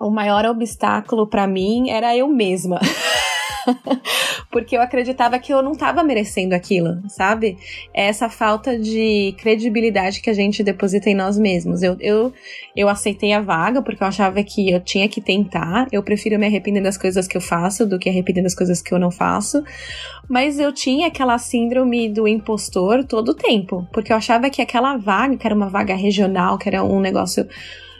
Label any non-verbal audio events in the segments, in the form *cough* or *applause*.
o maior obstáculo para mim era eu mesma. *laughs* porque eu acreditava que eu não estava merecendo aquilo, sabe? É essa falta de credibilidade que a gente deposita em nós mesmos. Eu, eu, eu aceitei a vaga porque eu achava que eu tinha que tentar. Eu prefiro me arrepender das coisas que eu faço do que arrepender das coisas que eu não faço. Mas eu tinha aquela síndrome do impostor todo o tempo, porque eu achava que aquela vaga, que era uma vaga regional, que era um negócio.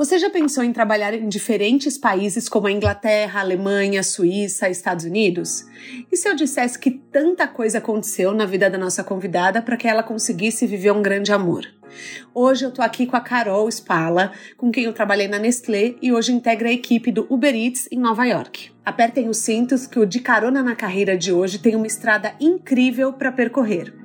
Você já pensou em trabalhar em diferentes países como a Inglaterra, Alemanha, Suíça, Estados Unidos? E se eu dissesse que tanta coisa aconteceu na vida da nossa convidada para que ela conseguisse viver um grande amor? Hoje eu tô aqui com a Carol Spala, com quem eu trabalhei na Nestlé e hoje integra a equipe do Uber Eats em Nova York. Apertem os cintos que o De Carona na Carreira de hoje tem uma estrada incrível para percorrer.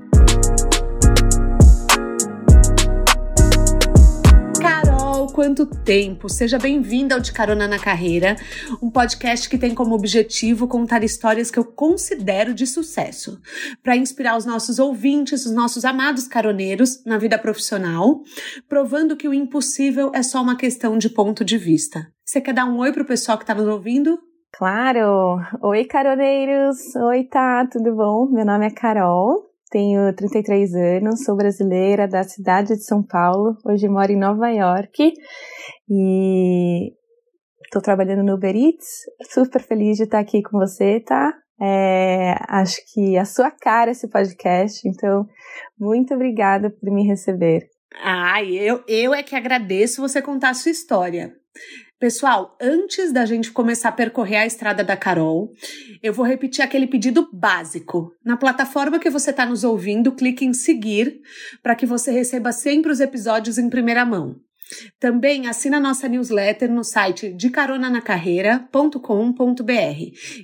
Quanto tempo! Seja bem-vinda ao De Carona na Carreira, um podcast que tem como objetivo contar histórias que eu considero de sucesso, para inspirar os nossos ouvintes, os nossos amados caroneiros na vida profissional, provando que o impossível é só uma questão de ponto de vista. Você quer dar um oi pro pessoal que está nos ouvindo? Claro! Oi, caroneiros! Oi, tá, tudo bom? Meu nome é Carol, tenho 33 anos, sou brasileira da cidade de São Paulo, hoje moro em Nova York e estou trabalhando no Uber Eats. Super feliz de estar aqui com você, tá? É, acho que a sua cara esse podcast, então muito obrigada por me receber. Ai, eu, eu é que agradeço você contar a sua história. Pessoal, antes da gente começar a percorrer a estrada da Carol, eu vou repetir aquele pedido básico. Na plataforma que você está nos ouvindo, clique em seguir para que você receba sempre os episódios em primeira mão. Também assina nossa newsletter no site de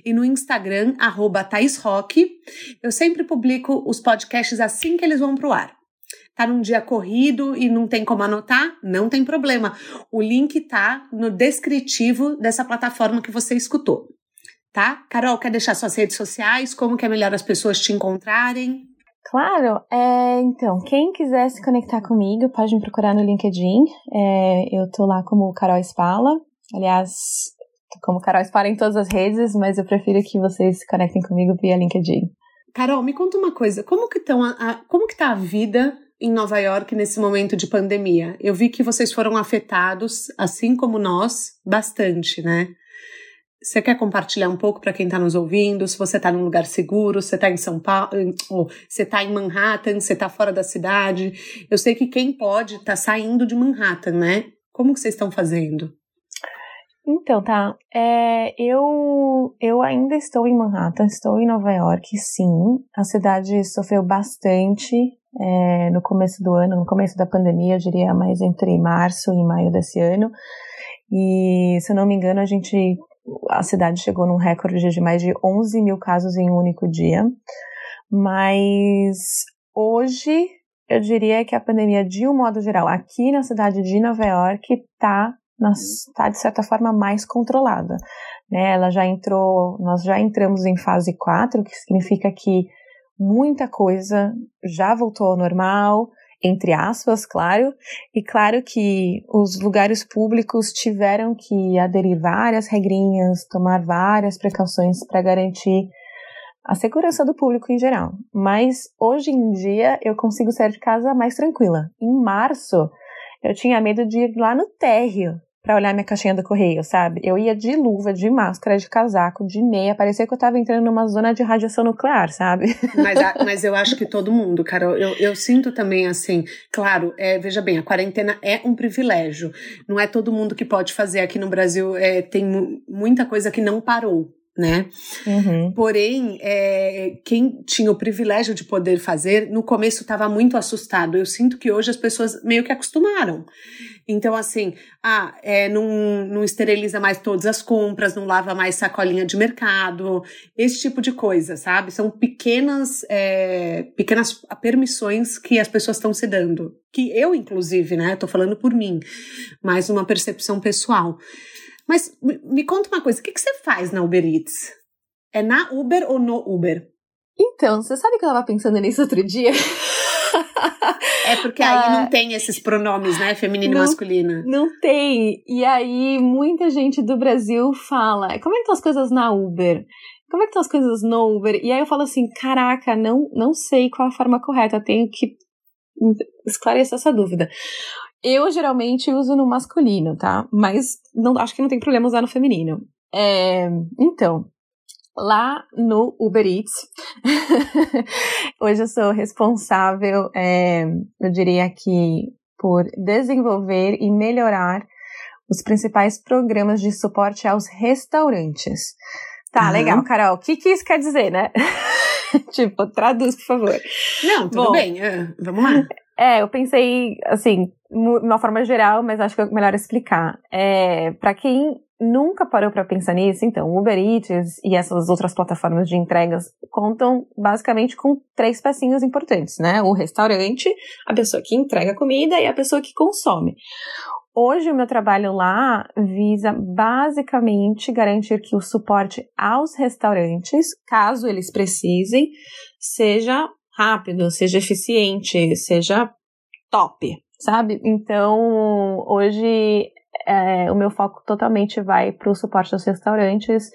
e no Instagram, arroba Eu sempre publico os podcasts assim que eles vão para o ar tá num dia corrido e não tem como anotar, não tem problema. O link tá no descritivo dessa plataforma que você escutou. Tá? Carol, quer deixar suas redes sociais? Como que é melhor as pessoas te encontrarem? Claro, é, então, quem quiser se conectar comigo, pode me procurar no LinkedIn. É, eu tô lá como Carol Spala. Aliás, como Carol Spala em todas as redes, mas eu prefiro que vocês se conectem comigo via LinkedIn. Carol, me conta uma coisa, como que, tão a, a, como que tá a vida em Nova York nesse momento de pandemia? Eu vi que vocês foram afetados, assim como nós, bastante, né? Você quer compartilhar um pouco para quem está nos ouvindo? Se você está num lugar seguro, se está em São Paulo, ou você está em Manhattan, você está fora da cidade. Eu sei que quem pode está saindo de Manhattan, né? Como que vocês estão fazendo? Então, tá. É, eu, eu ainda estou em Manhattan, estou em Nova York, sim. A cidade sofreu bastante é, no começo do ano, no começo da pandemia, eu diria mais entre março e maio desse ano. E, se eu não me engano, a gente, a cidade chegou num recorde de mais de 11 mil casos em um único dia. Mas hoje, eu diria que a pandemia, de um modo geral, aqui na cidade de Nova York, está está de certa forma mais controlada. Né? Ela já entrou, nós já entramos em fase 4, que significa que muita coisa já voltou ao normal, entre aspas, claro, e claro que os lugares públicos tiveram que aderir várias regrinhas, tomar várias precauções para garantir a segurança do público em geral. Mas hoje em dia eu consigo sair de casa mais tranquila. Em março eu tinha medo de ir lá no térreo para olhar minha caixinha do correio, sabe? Eu ia de luva, de máscara, de casaco, de meia, parecia que eu tava entrando numa zona de radiação nuclear, sabe? *laughs* Mas, mas eu acho que todo mundo, Carol, eu, eu sinto também assim, claro, é, veja bem, a quarentena é um privilégio, não é todo mundo que pode fazer aqui no Brasil, é, tem muita coisa que não parou, né? Uhum. Porém, é, quem tinha o privilégio de poder fazer, no começo estava muito assustado. Eu sinto que hoje as pessoas meio que acostumaram. Então, assim, ah, é, não, não esteriliza mais todas as compras, não lava mais sacolinha de mercado, esse tipo de coisa, sabe? São pequenas, é, pequenas permissões que as pessoas estão se dando. Que eu, inclusive, né, tô falando por mim, mas uma percepção pessoal. Mas me conta uma coisa, o que, que você faz na Uber Eats? É na Uber ou no Uber? Então, você sabe que eu tava pensando nisso outro dia? *laughs* É porque aí ah, não tem esses pronomes, né? Feminino não, e masculino. Não tem. E aí muita gente do Brasil fala: como é que estão as coisas na Uber? Como é que estão as coisas no Uber? E aí eu falo assim: caraca, não, não sei qual a forma correta, tenho que esclarecer essa dúvida. Eu geralmente uso no masculino, tá? Mas não, acho que não tem problema usar no feminino. É, então, lá no Uber Eats. *laughs* Hoje eu sou responsável, é, eu diria que, por desenvolver e melhorar os principais programas de suporte aos restaurantes. Tá, uhum. legal, Carol. O que, que isso quer dizer, né? *laughs* tipo, traduz, por favor. Não, tudo Bom, bem. Uh, vamos lá. É, eu pensei, assim, de uma forma geral, mas acho que é melhor explicar. É, para quem nunca parou para pensar nisso, então, Uber Eats e essas outras plataformas de entregas contam basicamente com três pecinhas importantes, né? O restaurante, a pessoa que entrega comida e a pessoa que consome. Hoje o meu trabalho lá visa basicamente garantir que o suporte aos restaurantes, caso eles precisem, seja rápido, seja eficiente, seja top, sabe? Então, hoje é, o meu foco totalmente vai para o suporte aos restaurantes.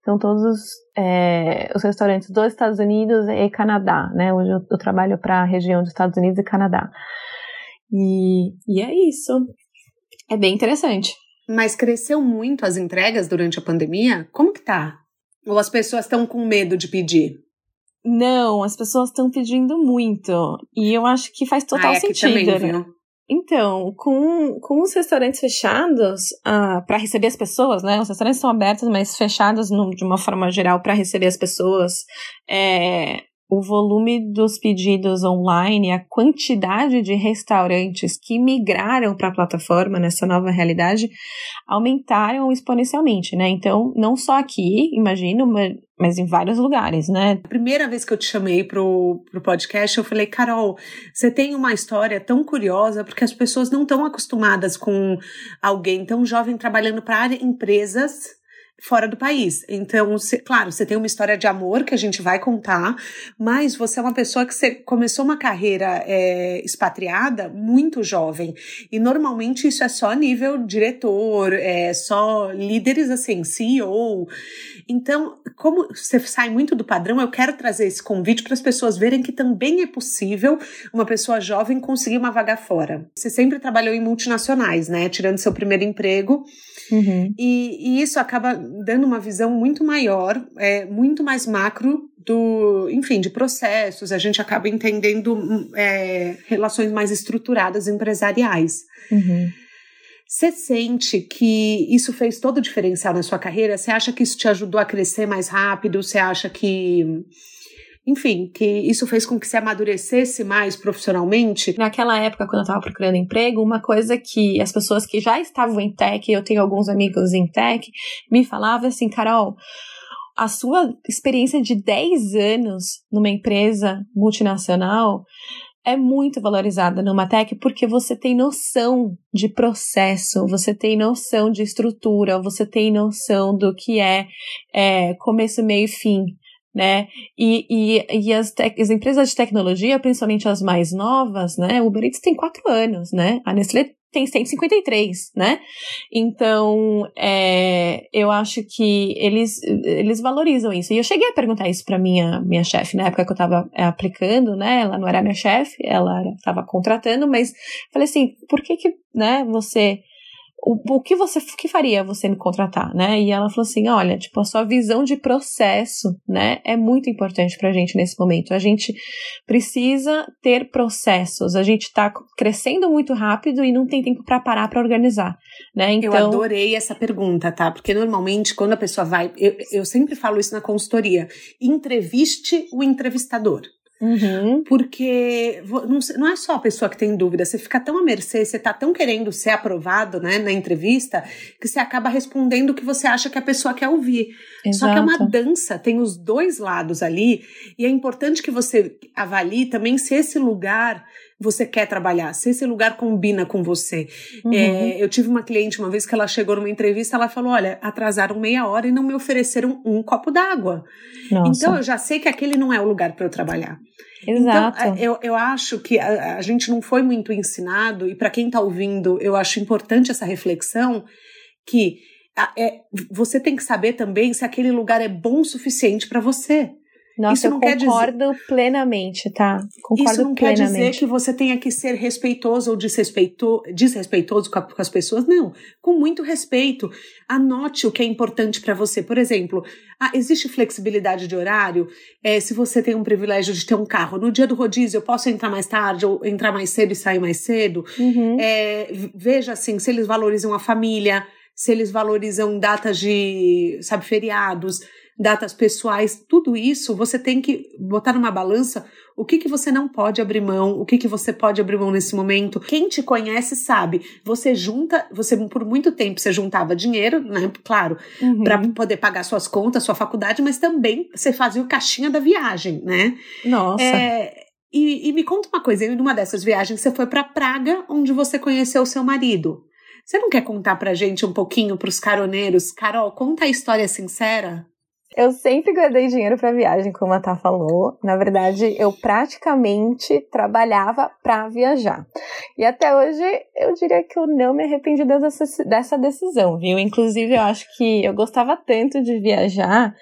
Então, todos os, é, os, restaurantes dos Estados Unidos e Canadá, né? Hoje eu, eu trabalho para a região dos Estados Unidos e Canadá. E, e é isso. É bem interessante. Mas cresceu muito as entregas durante a pandemia? Como que tá? Ou as pessoas estão com medo de pedir? Não, as pessoas estão pedindo muito. E eu acho que faz total ah, sentido. Também, né? Então, com, com os restaurantes fechados, ah, para receber as pessoas, né? Os restaurantes estão abertos, mas fechados no, de uma forma geral para receber as pessoas. É, o volume dos pedidos online, a quantidade de restaurantes que migraram para a plataforma nessa nova realidade aumentaram exponencialmente, né? Então, não só aqui, imagino, mas em vários lugares, né? A primeira vez que eu te chamei pro, pro podcast, eu falei, Carol, você tem uma história tão curiosa, porque as pessoas não estão acostumadas com alguém tão jovem trabalhando para empresas fora do país. Então, cê, claro, você tem uma história de amor que a gente vai contar, mas você é uma pessoa que você começou uma carreira é, expatriada muito jovem. E normalmente isso é só nível diretor, é só líderes assim, CEO. Então, como você sai muito do padrão, eu quero trazer esse convite para as pessoas verem que também é possível uma pessoa jovem conseguir uma vaga fora. Você sempre trabalhou em multinacionais, né? Tirando seu primeiro emprego. Uhum. E, e, isso acaba dando uma visão muito maior, é, muito mais macro do, enfim, de processos. A gente acaba entendendo é, relações mais estruturadas empresariais. Uhum. Você sente que isso fez todo o diferencial na sua carreira? Você acha que isso te ajudou a crescer mais rápido? Você acha que enfim, que isso fez com que se amadurecesse mais profissionalmente. Naquela época, quando eu estava procurando emprego, uma coisa que as pessoas que já estavam em tech, eu tenho alguns amigos em tech, me falavam assim, Carol, a sua experiência de 10 anos numa empresa multinacional é muito valorizada numa tech porque você tem noção de processo, você tem noção de estrutura, você tem noção do que é, é começo, meio e fim né? E, e, e as, as, empresas de tecnologia, principalmente as mais novas, né? O Uber Eats tem quatro anos, né? A Nestlé tem 153, né? Então, é, eu acho que eles, eles valorizam isso. E eu cheguei a perguntar isso para minha minha chefe na época que eu estava é, aplicando, né? Ela não era minha chefe, ela estava contratando, mas falei assim, por que que, né, você o, o que você o que faria você me contratar, né? E ela falou assim: olha, tipo, a sua visão de processo, né, é muito importante pra gente nesse momento. A gente precisa ter processos. A gente tá crescendo muito rápido e não tem tempo para parar para organizar, né? Então... Eu adorei essa pergunta, tá? Porque normalmente quando a pessoa vai, eu, eu sempre falo isso na consultoria, entreviste o entrevistador. Uhum. Porque não, é só a pessoa que tem dúvida, você fica tão à mercê, você tá tão querendo ser aprovado né, na entrevista, que você acaba respondendo o que você acha que a pessoa quer ouvir. Exato. Só que é uma dança, tem os dois lados ali, e é importante que você avalie também se esse lugar você quer trabalhar, se esse lugar combina com você. Uhum. É, eu tive uma cliente uma vez que ela chegou numa entrevista, ela falou: Olha, atrasaram meia hora e não me ofereceram um copo d'água. Então eu já sei que aquele não é o lugar para eu trabalhar. Exato. Então, eu, eu acho que a, a gente não foi muito ensinado, e para quem está ouvindo, eu acho importante essa reflexão que é, você tem que saber também se aquele lugar é bom o suficiente para você. Nossa, isso não eu concordo dizer... plenamente, tá? Concordo isso não plenamente. quer dizer que você tenha que ser respeitoso ou desrespeito... desrespeitoso com as pessoas, não. Com muito respeito. Anote o que é importante para você. Por exemplo, ah, existe flexibilidade de horário? É, se você tem um privilégio de ter um carro, no dia do rodízio eu posso entrar mais tarde ou entrar mais cedo e sair mais cedo? Uhum. É, veja assim, se eles valorizam a família, se eles valorizam datas de, sabe, feriados datas pessoais, tudo isso você tem que botar numa balança o que, que você não pode abrir mão, o que, que você pode abrir mão nesse momento. Quem te conhece sabe, você junta, você por muito tempo você juntava dinheiro, né? Claro, uhum. para poder pagar suas contas, sua faculdade, mas também você fazia o caixinha da viagem, né? Nossa. É, e, e me conta uma coisa, em uma dessas viagens você foi para Praga, onde você conheceu o seu marido. Você não quer contar pra gente um pouquinho pros caroneiros? Carol, conta a história sincera. Eu sempre guardei dinheiro para viagem, como a Tá falou. Na verdade, eu praticamente trabalhava para viajar. E até hoje, eu diria que eu não me arrependi dessa, dessa decisão, viu? Inclusive, eu acho que eu gostava tanto de viajar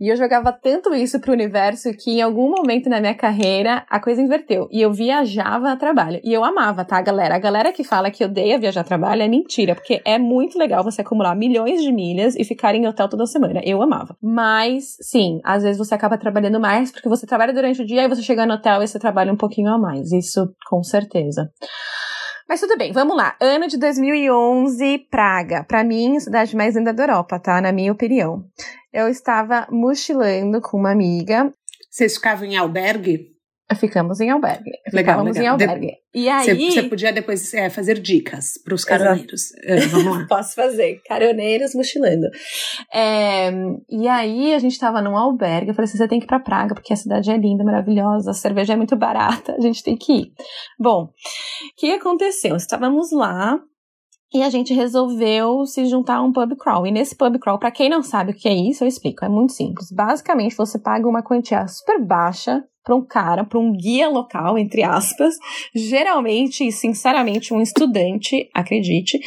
e eu jogava tanto isso pro universo que em algum momento na minha carreira a coisa inverteu. E eu viajava a trabalho. E eu amava, tá, galera? A galera que fala que odeia viajar a trabalho é mentira, porque é muito legal você acumular milhões de milhas e ficar em hotel toda semana. Eu amava. Mas, sim, às vezes você acaba trabalhando mais porque você trabalha durante o dia e você chega no hotel e você trabalha um pouquinho a mais. Isso com certeza. Mas tudo bem, vamos lá. Ano de 2011, Praga. Para mim, cidade mais linda da Europa, tá? Na minha opinião eu estava mochilando com uma amiga. Vocês ficavam em albergue? Ficamos em albergue. Legal, Ficamos legal. em albergue. De... E aí... Você podia depois é, fazer dicas para os caroneiros. É, vamos lá. *laughs* Posso fazer. Caroneiros mochilando. É, e aí a gente estava num albergue. Eu falei assim, você tem que ir para Praga, porque a cidade é linda, maravilhosa, a cerveja é muito barata, a gente tem que ir. Bom, o que aconteceu? Estávamos lá, e a gente resolveu se juntar a um pub crawl. E nesse pub crawl, para quem não sabe o que é isso, eu explico. É muito simples. Basicamente, você paga uma quantia super baixa para um cara, para um guia local, entre aspas, geralmente e sinceramente um estudante, acredite,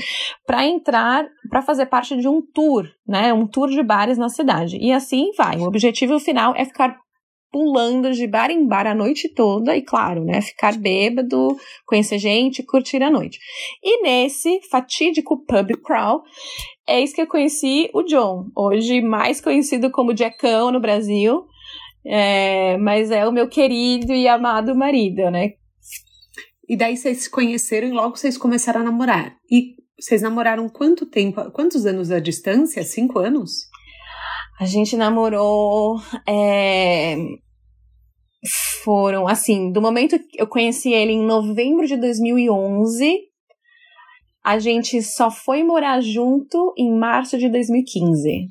para entrar, para fazer parte de um tour, né? Um tour de bares na cidade. E assim vai. O objetivo final é ficar pulando de bar em bar a noite toda e, claro, né, ficar bêbado, conhecer gente, curtir a noite. E nesse fatídico pub crawl, é isso que eu conheci o John, hoje mais conhecido como Jackão no Brasil, é, mas é o meu querido e amado marido, né? E daí vocês se conheceram e logo vocês começaram a namorar. E vocês namoraram quanto tempo? Quantos anos a distância? Cinco anos? A gente namorou. É, foram, assim, do momento que eu conheci ele em novembro de 2011, a gente só foi morar junto em março de 2015.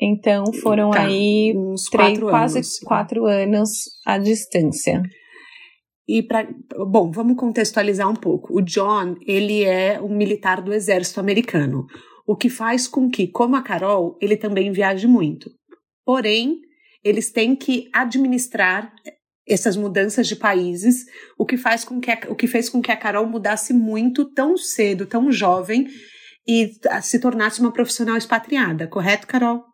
Então foram tá, aí uns três, quatro quase anos. quatro anos à distância. E para, bom, vamos contextualizar um pouco. O John, ele é um militar do exército americano o que faz com que, como a Carol, ele também viaje muito. Porém, eles têm que administrar essas mudanças de países, o que faz com que a, o que fez com que a Carol mudasse muito tão cedo, tão jovem e se tornasse uma profissional expatriada, correto, Carol?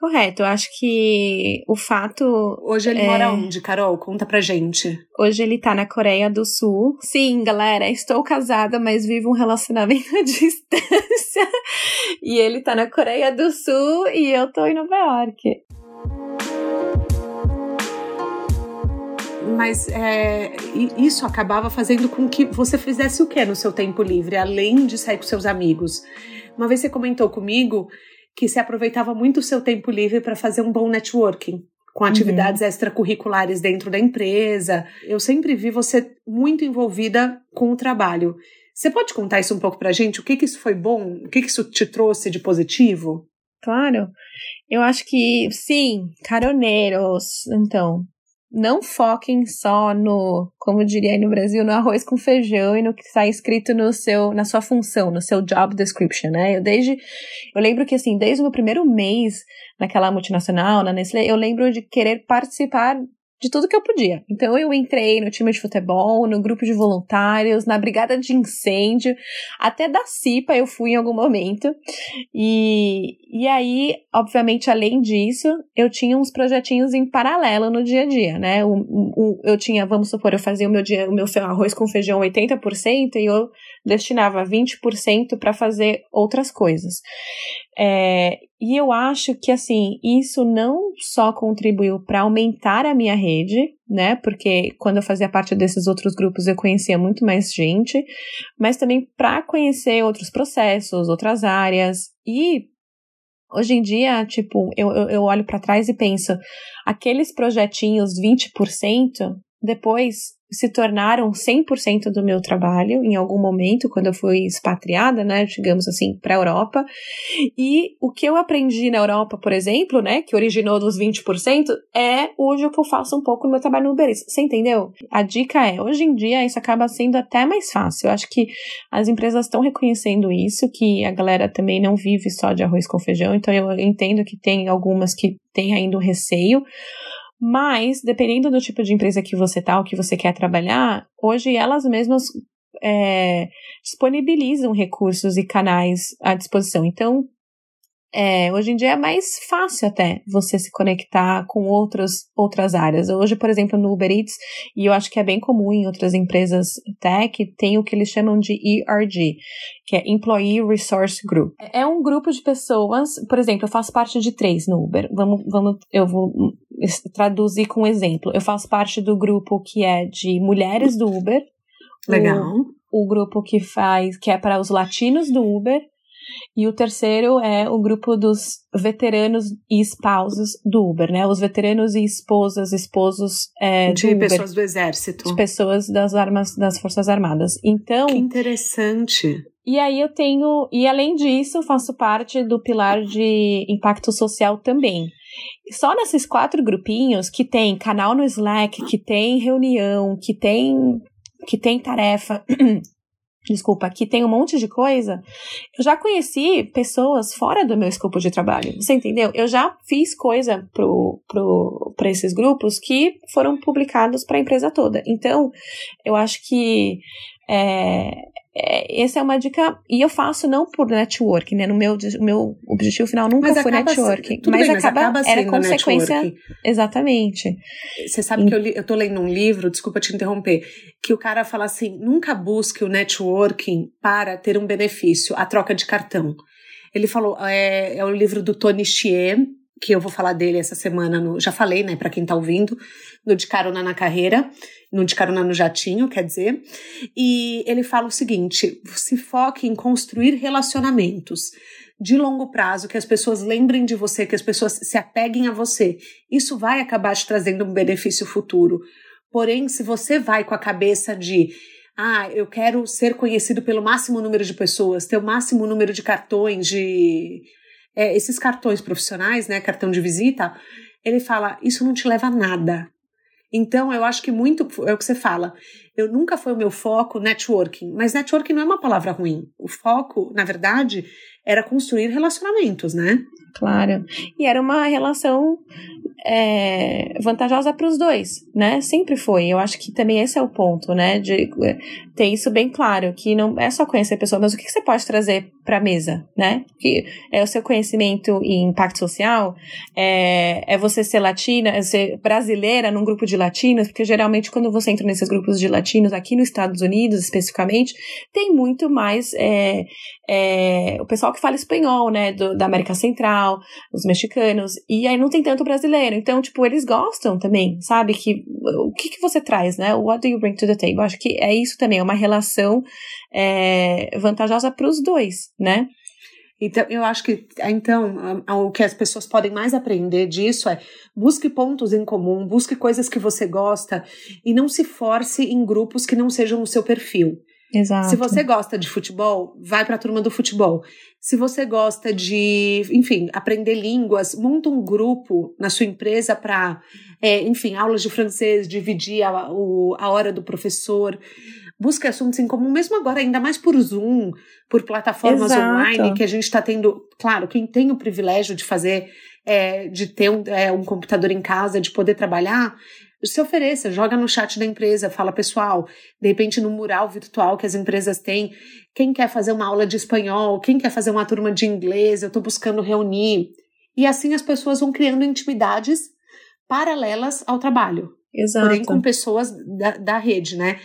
Correto, eu acho que o fato. Hoje ele é... mora onde, Carol? Conta pra gente. Hoje ele tá na Coreia do Sul. Sim, galera, estou casada, mas vivo um relacionamento *laughs* à distância. E ele tá na Coreia do Sul e eu tô em Nova York. Mas é, isso acabava fazendo com que você fizesse o que no seu tempo livre, além de sair com seus amigos? Uma vez você comentou comigo que se aproveitava muito o seu tempo livre para fazer um bom networking com atividades uhum. extracurriculares dentro da empresa. Eu sempre vi você muito envolvida com o trabalho. Você pode contar isso um pouco para a gente? O que que isso foi bom? O que que isso te trouxe de positivo? Claro. Eu acho que sim, caroneiros. Então, não foquem só no, como diria aí no Brasil, no arroz com feijão e no que está escrito no seu, na sua função, no seu job description, né? Eu desde, eu lembro que assim, desde o meu primeiro mês naquela multinacional, na Nestlé, eu lembro de querer participar de tudo que eu podia. Então eu entrei no time de futebol, no grupo de voluntários, na brigada de incêndio, até da CIPA eu fui em algum momento. E, e aí, obviamente, além disso, eu tinha uns projetinhos em paralelo no dia a dia, né? O, o, eu tinha, vamos supor, eu fazia o meu dia, o meu arroz com feijão 80% e eu destinava 20% para fazer outras coisas. É, e eu acho que, assim, isso não só contribuiu para aumentar a minha rede, né? Porque quando eu fazia parte desses outros grupos eu conhecia muito mais gente, mas também para conhecer outros processos, outras áreas. E hoje em dia, tipo, eu, eu, olho para trás e penso, aqueles projetinhos 20%, depois se tornaram 100% do meu trabalho em algum momento, quando eu fui expatriada, né, digamos assim, para a Europa. E o que eu aprendi na Europa, por exemplo, né, que originou dos 20%, é hoje o que eu faço um pouco no meu trabalho no Uber Eats. Você entendeu? A dica é, hoje em dia isso acaba sendo até mais fácil. Eu acho que as empresas estão reconhecendo isso, que a galera também não vive só de arroz com feijão, então eu entendo que tem algumas que têm ainda um receio, mas, dependendo do tipo de empresa que você tá, ou que você quer trabalhar, hoje elas mesmas é, disponibilizam recursos e canais à disposição. Então, é, hoje em dia é mais fácil até você se conectar com outros, outras áreas. Hoje, por exemplo, no Uber Eats, e eu acho que é bem comum em outras empresas tech, tem o que eles chamam de ERG, que é Employee Resource Group. É um grupo de pessoas, por exemplo, eu faço parte de três no Uber. Vamos, vamos, eu vou traduzir com um exemplo. Eu faço parte do grupo que é de mulheres do Uber. Legal. O, o grupo que faz, que é para os latinos do Uber e o terceiro é o grupo dos veteranos e espousos do Uber, né? Os veteranos e esposas, esposos é, de Uber, pessoas do exército, de pessoas das armas, das forças armadas. Então, que interessante. E aí eu tenho, e além disso, faço parte do pilar de impacto social também. Só nesses quatro grupinhos que tem canal no Slack, que tem reunião, que tem que tem tarefa *clears throat* desculpa, que tem um monte de coisa, eu já conheci pessoas fora do meu escopo de trabalho. Você entendeu? Eu já fiz coisa pro, pro, esses grupos que foram publicados para a empresa toda. Então, eu acho que é, é, essa é uma dica, e eu faço não por network, né? No meu, meu objetivo final nunca mas foi networking. Mas, bem, acaba, mas acaba era consequência. Networking. Exatamente. Você sabe e... que eu, li, eu tô lendo um livro, desculpa te interromper, que o cara fala assim: nunca busque o networking para ter um benefício, a troca de cartão. Ele falou, é, é o livro do Tony Xie, que eu vou falar dele essa semana, no, já falei, né, para quem tá ouvindo, no De Carona na Carreira no De Carona no Jatinho, quer dizer. E ele fala o seguinte: se foque em construir relacionamentos de longo prazo, que as pessoas lembrem de você, que as pessoas se apeguem a você. Isso vai acabar te trazendo um benefício futuro. Porém, se você vai com a cabeça de ah, eu quero ser conhecido pelo máximo número de pessoas, ter o máximo número de cartões, de é, esses cartões profissionais, né, cartão de visita, ele fala, isso não te leva a nada. Então, eu acho que muito é o que você fala. Eu nunca foi o meu foco networking, mas networking não é uma palavra ruim. O foco, na verdade, era construir relacionamentos, né? Claro. E era uma relação é, vantajosa para os dois, né? Sempre foi. Eu acho que também esse é o ponto, né? De ter isso bem claro, que não é só conhecer a pessoa, mas o que, você pode trazer para a mesa, né? Que é o seu conhecimento e impacto social, é, é você ser latina, é ser brasileira num grupo de latinos, porque geralmente quando você entra nesses grupos de latinos, aqui nos Estados Unidos especificamente, tem muito mais é, é, o pessoal que fala espanhol, né, do, da América Central, os mexicanos, e aí não tem tanto brasileiro. Então, tipo, eles gostam também, sabe? Que o que, que você traz, né? What do you bring to the table? Acho que é isso também, é uma relação é, vantajosa para os dois, né? Então, eu acho que, então, o que as pessoas podem mais aprender disso é busque pontos em comum, busque coisas que você gosta e não se force em grupos que não sejam o seu perfil. Exato. Se você gosta de futebol, vai para a turma do futebol. Se você gosta de, enfim, aprender línguas, monta um grupo na sua empresa para, é, enfim, aulas de francês, dividir a, o, a hora do professor. Busque assuntos em comum, mesmo agora, ainda mais por Zoom, por plataformas Exato. online, que a gente está tendo. Claro, quem tem o privilégio de fazer, é, de ter um, é, um computador em casa, de poder trabalhar, se ofereça, joga no chat da empresa, fala pessoal, de repente no mural virtual que as empresas têm, quem quer fazer uma aula de espanhol, quem quer fazer uma turma de inglês, eu estou buscando reunir. E assim as pessoas vão criando intimidades paralelas ao trabalho. Exato. Porém com pessoas da, da rede, né?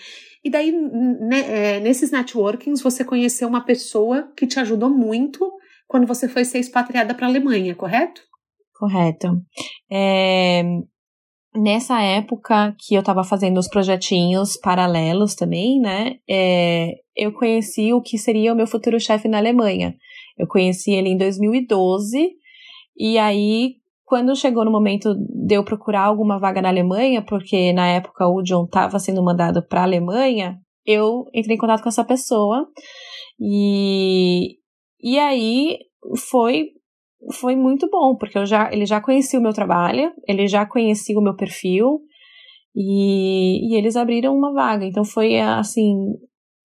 E daí, né, é, nesses networkings, você conheceu uma pessoa que te ajudou muito quando você foi ser expatriada para a Alemanha, correto? Correto. É, nessa época que eu estava fazendo os projetinhos paralelos também, né? É, eu conheci o que seria o meu futuro chefe na Alemanha. Eu conheci ele em 2012, e aí, quando chegou no momento de eu procurar alguma vaga na Alemanha, porque na época o John estava sendo mandado para a Alemanha, eu entrei em contato com essa pessoa, e, e aí foi foi muito bom, porque eu já, ele já conhecia o meu trabalho, ele já conhecia o meu perfil, e, e eles abriram uma vaga. Então foi assim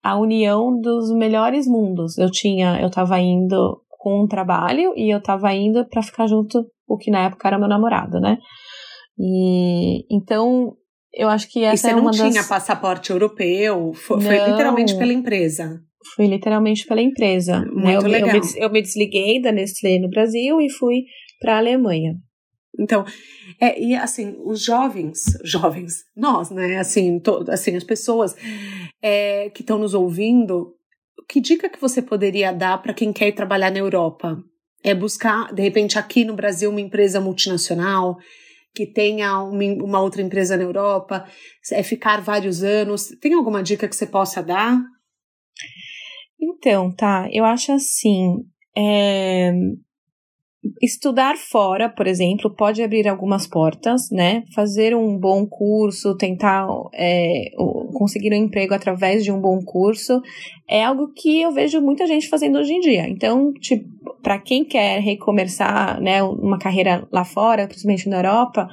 a união dos melhores mundos. Eu tinha, eu tava indo com um trabalho e eu tava indo para ficar junto o que na época era meu namorado, né? E então eu acho que essa e você é não uma tinha das... passaporte europeu, foi, foi literalmente pela empresa. Fui literalmente pela empresa. Né? Eu, legal. Eu, me, eu me desliguei da Nestlé no Brasil e fui para a Alemanha. Então, é, e assim, os jovens, jovens, nós, né, assim, to, assim as pessoas é, que estão nos ouvindo, que dica que você poderia dar para quem quer ir trabalhar na Europa? É buscar, de repente, aqui no Brasil, uma empresa multinacional que tenha uma, uma outra empresa na Europa, é ficar vários anos. Tem alguma dica que você possa dar? Então, tá, eu acho assim. É, estudar fora, por exemplo, pode abrir algumas portas, né? Fazer um bom curso, tentar é, conseguir um emprego através de um bom curso, é algo que eu vejo muita gente fazendo hoje em dia. Então, tipo, para quem quer recomeçar, né, uma carreira lá fora, principalmente na Europa,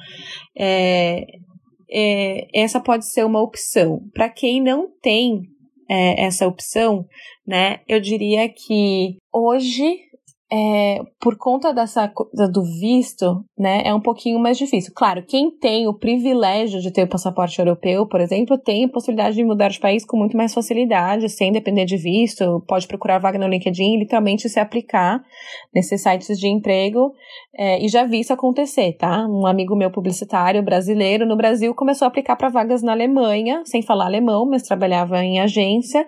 é, é, essa pode ser uma opção. Para quem não tem é, essa opção, né, eu diria que hoje é, por conta dessa do visto, né, é um pouquinho mais difícil. Claro, quem tem o privilégio de ter o passaporte europeu, por exemplo, tem a possibilidade de mudar de país com muito mais facilidade, sem depender de visto, pode procurar vaga no LinkedIn e literalmente se aplicar nesses sites de emprego. É, e já vi isso acontecer, tá? Um amigo meu publicitário brasileiro no Brasil começou a aplicar para vagas na Alemanha, sem falar alemão, mas trabalhava em agência,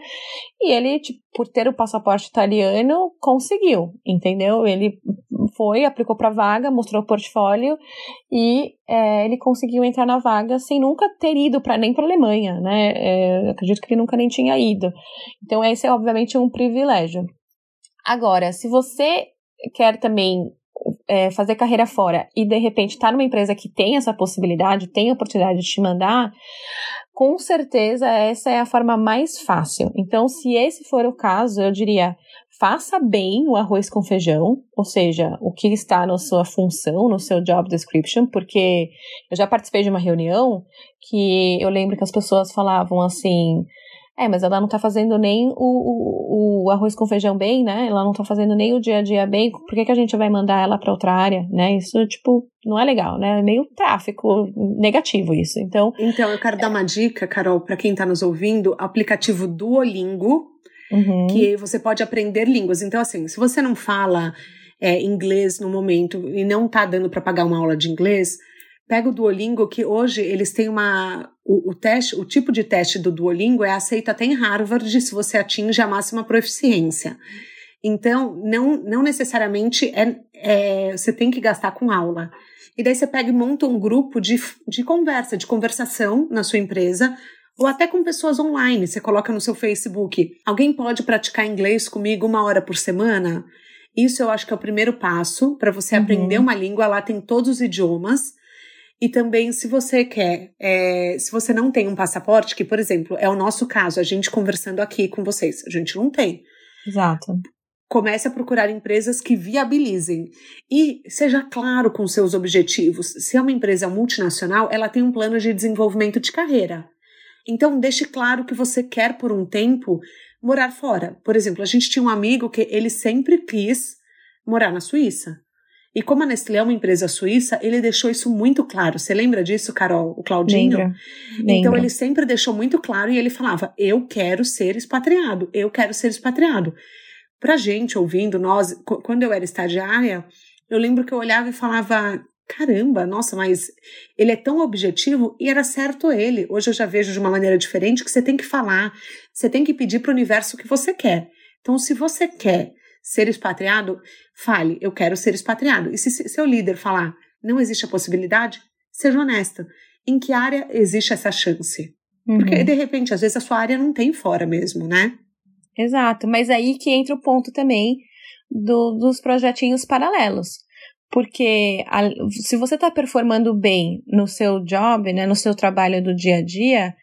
e ele, tipo, por ter o passaporte italiano, conseguiu, entendeu? Ele foi, aplicou para vaga, mostrou o portfólio e é, ele conseguiu entrar na vaga sem nunca ter ido para nem para Alemanha, né? É, acredito que ele nunca nem tinha ido. Então esse é obviamente um privilégio. Agora, se você quer também é, fazer carreira fora e de repente estar tá numa empresa que tem essa possibilidade, tem a oportunidade de te mandar, com certeza essa é a forma mais fácil. Então, se esse for o caso, eu diria faça bem o arroz com feijão, ou seja, o que está na sua função, no seu job description, porque eu já participei de uma reunião que eu lembro que as pessoas falavam assim. É, mas ela não tá fazendo nem o, o, o, arroz com feijão bem, né? Ela não tá fazendo nem o dia a dia bem. Por que, que a gente vai mandar ela para outra área, né? Isso, tipo, não é legal, né? É meio tráfico negativo isso. Então. Então, eu quero dar uma dica, Carol, para quem tá nos ouvindo: aplicativo Duolingo, uhum. que você pode aprender línguas. Então, assim, se você não fala é, inglês no momento e não tá dando para pagar uma aula de inglês Pega o Duolingo, que hoje eles têm uma. O, o, teste, o tipo de teste do Duolingo é aceito até em Harvard se você atinge a máxima proficiência. Então, não, não necessariamente é, é, você tem que gastar com aula. E daí você pega e monta um grupo de, de conversa, de conversação na sua empresa, ou até com pessoas online. Você coloca no seu Facebook: alguém pode praticar inglês comigo uma hora por semana? Isso eu acho que é o primeiro passo para você uhum. aprender uma língua. Lá tem todos os idiomas. E também, se você quer, é, se você não tem um passaporte, que, por exemplo, é o nosso caso, a gente conversando aqui com vocês, a gente não tem. Exato. Comece a procurar empresas que viabilizem. E seja claro com seus objetivos. Se é uma empresa multinacional, ela tem um plano de desenvolvimento de carreira. Então, deixe claro que você quer, por um tempo, morar fora. Por exemplo, a gente tinha um amigo que ele sempre quis morar na Suíça. E como a Nestlé é uma empresa suíça, ele deixou isso muito claro. Você lembra disso, Carol? O Claudinho? Lembra. Então ele sempre deixou muito claro e ele falava: Eu quero ser expatriado, eu quero ser expatriado. Pra gente ouvindo, nós, quando eu era estagiária, eu lembro que eu olhava e falava: Caramba, nossa, mas ele é tão objetivo e era certo ele. Hoje eu já vejo de uma maneira diferente que você tem que falar, você tem que pedir para o universo o que você quer. Então, se você quer ser expatriado, fale, eu quero ser expatriado. E se seu líder falar, não existe a possibilidade, seja honesta. Em que área existe essa chance? Uhum. Porque, de repente, às vezes a sua área não tem fora mesmo, né? Exato, mas aí que entra o ponto também do, dos projetinhos paralelos. Porque a, se você está performando bem no seu job, né, no seu trabalho do dia a dia,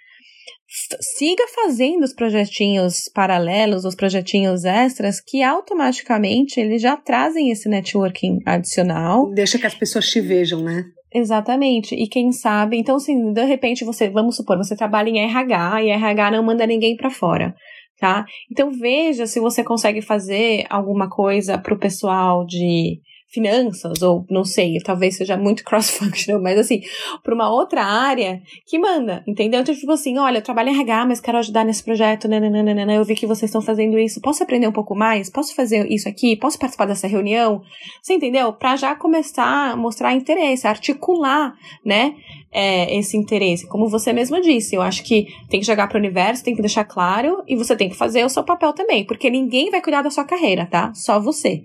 siga fazendo os projetinhos paralelos, os projetinhos extras, que automaticamente eles já trazem esse networking adicional. Deixa que as pessoas te vejam, né? Exatamente. E quem sabe, então, assim, de repente você, vamos supor, você trabalha em RH e RH não manda ninguém para fora, tá? Então veja se você consegue fazer alguma coisa pro pessoal de finanças, ou não sei, talvez seja muito *laughs* cross-functional, mas assim, para uma outra área que manda, entendeu? Então, tipo assim, olha, eu trabalho em RH, mas quero ajudar nesse projeto, nananana, eu vi que vocês estão fazendo isso, posso aprender um pouco mais? Posso fazer isso aqui? Posso participar dessa reunião? Você entendeu? Para já começar a mostrar interesse, articular, né, é, esse interesse. Como você mesma disse, eu acho que tem que jogar para o universo, tem que deixar claro, e você tem que fazer o seu papel também, porque ninguém vai cuidar da sua carreira, tá? Só você.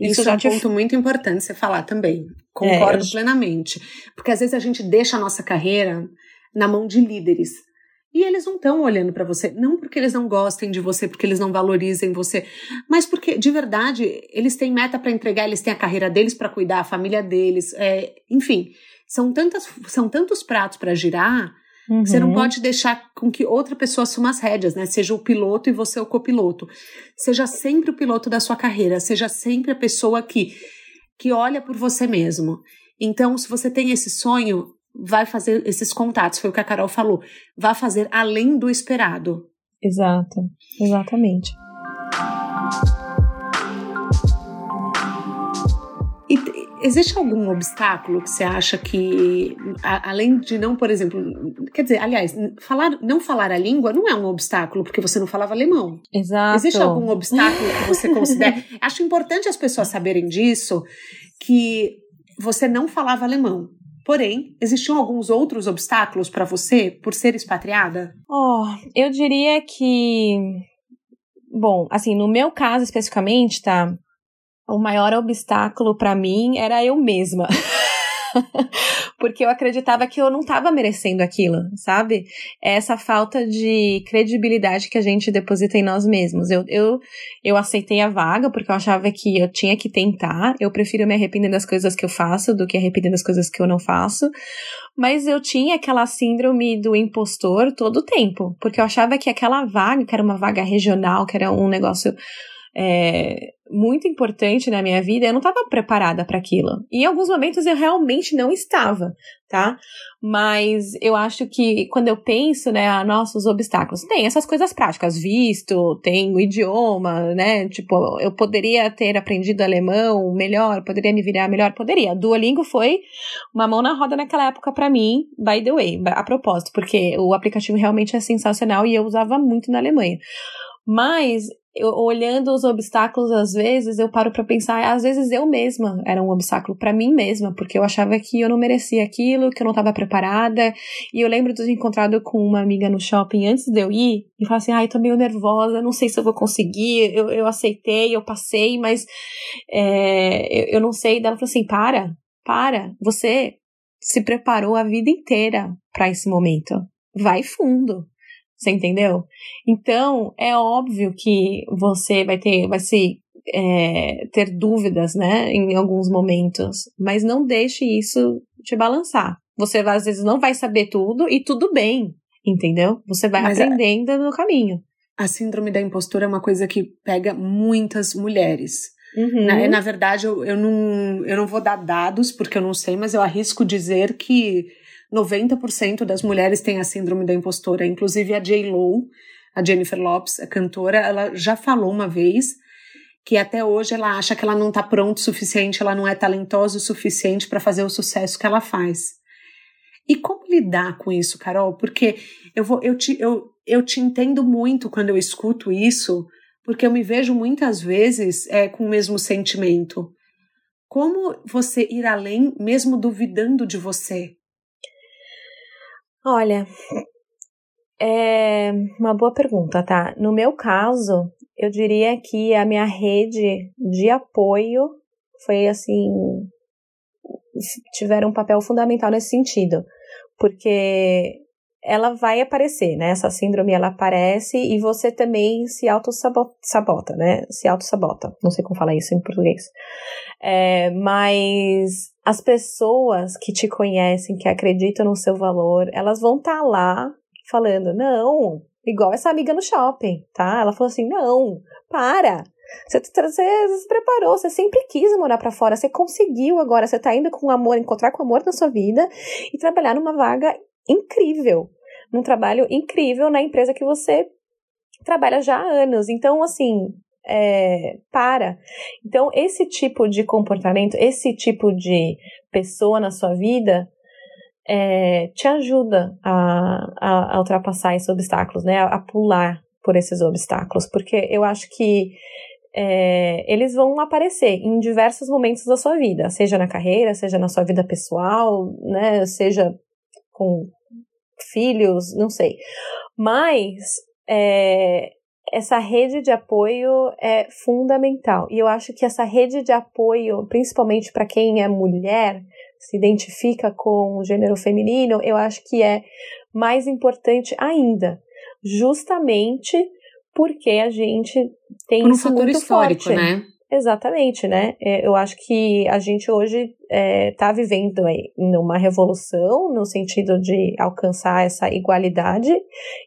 Isso, Isso é um ponto muito importante você falar também. Concordo é, plenamente. Porque às vezes a gente deixa a nossa carreira na mão de líderes. E eles não estão olhando para você, não porque eles não gostem de você, porque eles não valorizem você, mas porque de verdade eles têm meta para entregar, eles têm a carreira deles para cuidar, a família deles, é, enfim, são tantas, são tantos pratos para girar Uhum. Você não uhum. pode deixar com que outra pessoa assuma as rédeas, né? Seja o piloto e você o copiloto. Seja sempre o piloto da sua carreira, seja sempre a pessoa que, que olha por você mesmo. Então, se você tem esse sonho, vai fazer esses contatos, foi o que a Carol falou. Vai fazer além do esperado. Exato, exatamente. Existe algum obstáculo que você acha que, a, além de não, por exemplo, quer dizer, aliás, falar, não falar a língua não é um obstáculo porque você não falava alemão. Exato. Existe algum obstáculo que você considera? *laughs* acho importante as pessoas saberem disso, que você não falava alemão. Porém, existiam alguns outros obstáculos para você por ser expatriada? Oh, eu diria que, bom, assim, no meu caso especificamente, tá? O maior obstáculo para mim era eu mesma. *laughs* Porque eu acreditava que eu não estava merecendo aquilo, sabe? É essa falta de credibilidade que a gente deposita em nós mesmos. Eu, eu, eu aceitei a vaga porque eu achava que eu tinha que tentar. Eu prefiro me arrepender das coisas que eu faço do que arrepender das coisas que eu não faço. Mas eu tinha aquela síndrome do impostor todo o tempo. Porque eu achava que aquela vaga, que era uma vaga regional, que era um negócio é, muito importante na minha vida, eu não estava preparada para aquilo. Em alguns momentos eu realmente não estava, tá? Mas eu acho que quando eu penso, né, a nossos obstáculos, tem essas coisas práticas, visto, tem o idioma, né? Tipo, eu poderia ter aprendido alemão melhor, poderia me virar melhor, poderia. Duolingo foi uma mão na roda naquela época para mim, by the way, a propósito, porque o aplicativo realmente é sensacional e eu usava muito na Alemanha. Mas eu, olhando os obstáculos, às vezes, eu paro para pensar, às vezes eu mesma era um obstáculo para mim mesma, porque eu achava que eu não merecia aquilo, que eu não estava preparada. E eu lembro de ter encontrado com uma amiga no shopping antes de eu ir e falar assim: ai, ah, tô meio nervosa, não sei se eu vou conseguir. Eu, eu aceitei, eu passei, mas é, eu, eu não sei. ela falou assim: para, para, você se preparou a vida inteira para esse momento. Vai fundo. Você entendeu? Então, é óbvio que você vai ter, vai se é, ter dúvidas, né, em alguns momentos, mas não deixe isso te balançar. Você às vezes não vai saber tudo e tudo bem, entendeu? Você vai mas é aprendendo é, no caminho. A síndrome da impostura é uma coisa que pega muitas mulheres. Uhum. Na, na verdade, eu, eu, não, eu não vou dar dados porque eu não sei, mas eu arrisco dizer que 90% das mulheres têm a síndrome da impostora, inclusive a J. Lo, a Jennifer Lopes, a cantora, ela já falou uma vez que até hoje ela acha que ela não está pronta o suficiente, ela não é talentosa o suficiente para fazer o sucesso que ela faz. E como lidar com isso, Carol? Porque eu, vou, eu, te, eu, eu te entendo muito quando eu escuto isso, porque eu me vejo muitas vezes é, com o mesmo sentimento. Como você ir além, mesmo duvidando de você? Olha, é uma boa pergunta, tá? No meu caso, eu diria que a minha rede de apoio foi assim. tiveram um papel fundamental nesse sentido. Porque ela vai aparecer, né? Essa síndrome ela aparece e você também se auto-sabota, né? Se auto-sabota. Não sei como falar isso em português. É, mas as pessoas que te conhecem, que acreditam no seu valor, elas vão estar tá lá falando, não, igual essa amiga no shopping, tá? Ela falou assim, não, para, você, você, se preparou, você sempre quis morar para fora, você conseguiu agora, você tá indo com amor, encontrar com amor na sua vida e trabalhar numa vaga incrível, num trabalho incrível na empresa que você trabalha já há anos. Então, assim, é, para. Então, esse tipo de comportamento, esse tipo de pessoa na sua vida é, te ajuda a, a, a, ultrapassar esses obstáculos, né? A, a, pular por esses obstáculos, porque eu acho que é, eles vão aparecer em diversos momentos da sua vida, seja na carreira, seja na sua vida pessoal, né? Seja com filhos, não sei. Mas é, essa rede de apoio é fundamental. E eu acho que essa rede de apoio, principalmente para quem é mulher, se identifica com o gênero feminino, eu acho que é mais importante ainda, justamente porque a gente tem um fator histórico, forte. né? Exatamente, né? É, eu acho que a gente hoje está é, vivendo aí numa revolução no sentido de alcançar essa igualdade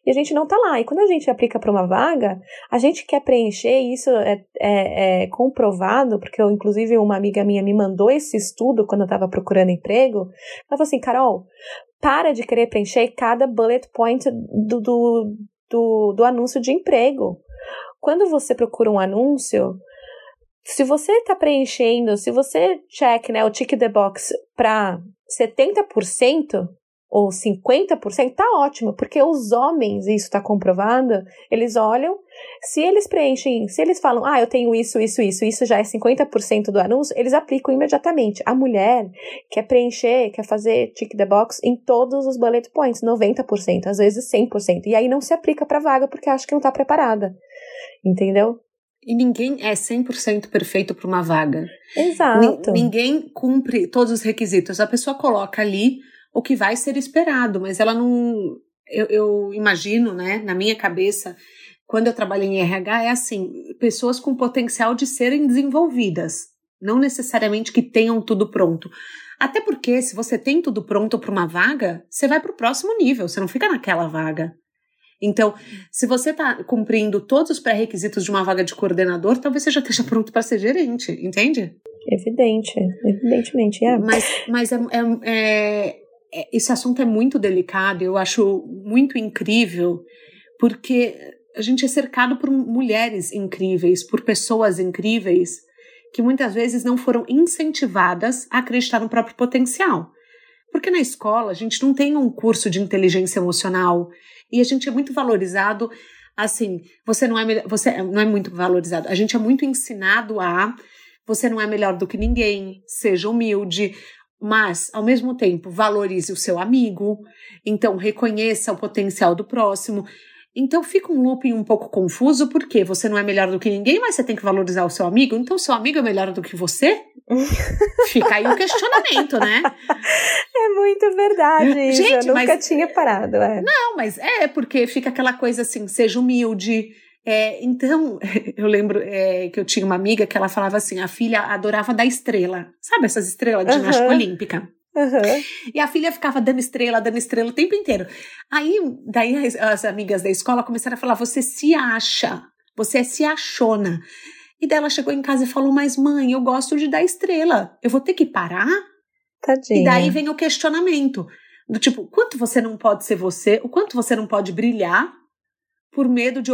e a gente não está lá. E quando a gente aplica para uma vaga, a gente quer preencher isso é, é, é, comprovado, porque eu, inclusive uma amiga minha me mandou esse estudo quando eu estava procurando emprego. Ela falou assim, Carol, para de querer preencher cada bullet point do, do, do, do anúncio de emprego. Quando você procura um anúncio, se você está preenchendo, se você check né, o tick the box para 70% ou 50%, tá ótimo, porque os homens, isso está comprovado, eles olham, se eles preenchem, se eles falam, ah, eu tenho isso, isso, isso, isso já é 50% do anúncio, eles aplicam imediatamente. A mulher quer preencher, quer fazer tick the box em todos os bullet points, 90%, às vezes 100%, e aí não se aplica para vaga porque acha que não está preparada. Entendeu? E ninguém é 100% perfeito para uma vaga. Exato. N ninguém cumpre todos os requisitos. A pessoa coloca ali o que vai ser esperado, mas ela não. Eu, eu imagino, né, na minha cabeça, quando eu trabalho em RH, é assim: pessoas com potencial de serem desenvolvidas. Não necessariamente que tenham tudo pronto. Até porque, se você tem tudo pronto para uma vaga, você vai para o próximo nível, você não fica naquela vaga. Então, se você está cumprindo todos os pré-requisitos de uma vaga de coordenador, talvez você já esteja pronto para ser gerente, entende? Evidente, evidentemente, é. Mas, mas é, é, é, é esse assunto é muito delicado, eu acho muito incrível, porque a gente é cercado por mulheres incríveis, por pessoas incríveis, que muitas vezes não foram incentivadas a acreditar no próprio potencial. Porque na escola a gente não tem um curso de inteligência emocional e a gente é muito valorizado assim, você não é você não é muito valorizado. A gente é muito ensinado a você não é melhor do que ninguém, seja humilde, mas ao mesmo tempo valorize o seu amigo, então reconheça o potencial do próximo. Então fica um looping um pouco confuso, porque você não é melhor do que ninguém, mas você tem que valorizar o seu amigo. Então, seu amigo é melhor do que você? *laughs* fica aí o questionamento, né? É muito verdade. *laughs* Gente, eu nunca mas... tinha parado. É. Não, mas é, porque fica aquela coisa assim, seja humilde. É, então, *laughs* eu lembro é, que eu tinha uma amiga que ela falava assim: a filha adorava dar estrela. Sabe essas estrelas de ginástica uhum. olímpica? Uhum. E a filha ficava dando estrela, dando estrela o tempo inteiro. Aí, daí as, as amigas da escola começaram a falar: você se acha, você se achona. E daí ela chegou em casa e falou: Mas mãe, eu gosto de dar estrela, eu vou ter que parar? Tadinha. E daí vem o questionamento: do tipo, quanto você não pode ser você, o quanto você não pode brilhar por medo de,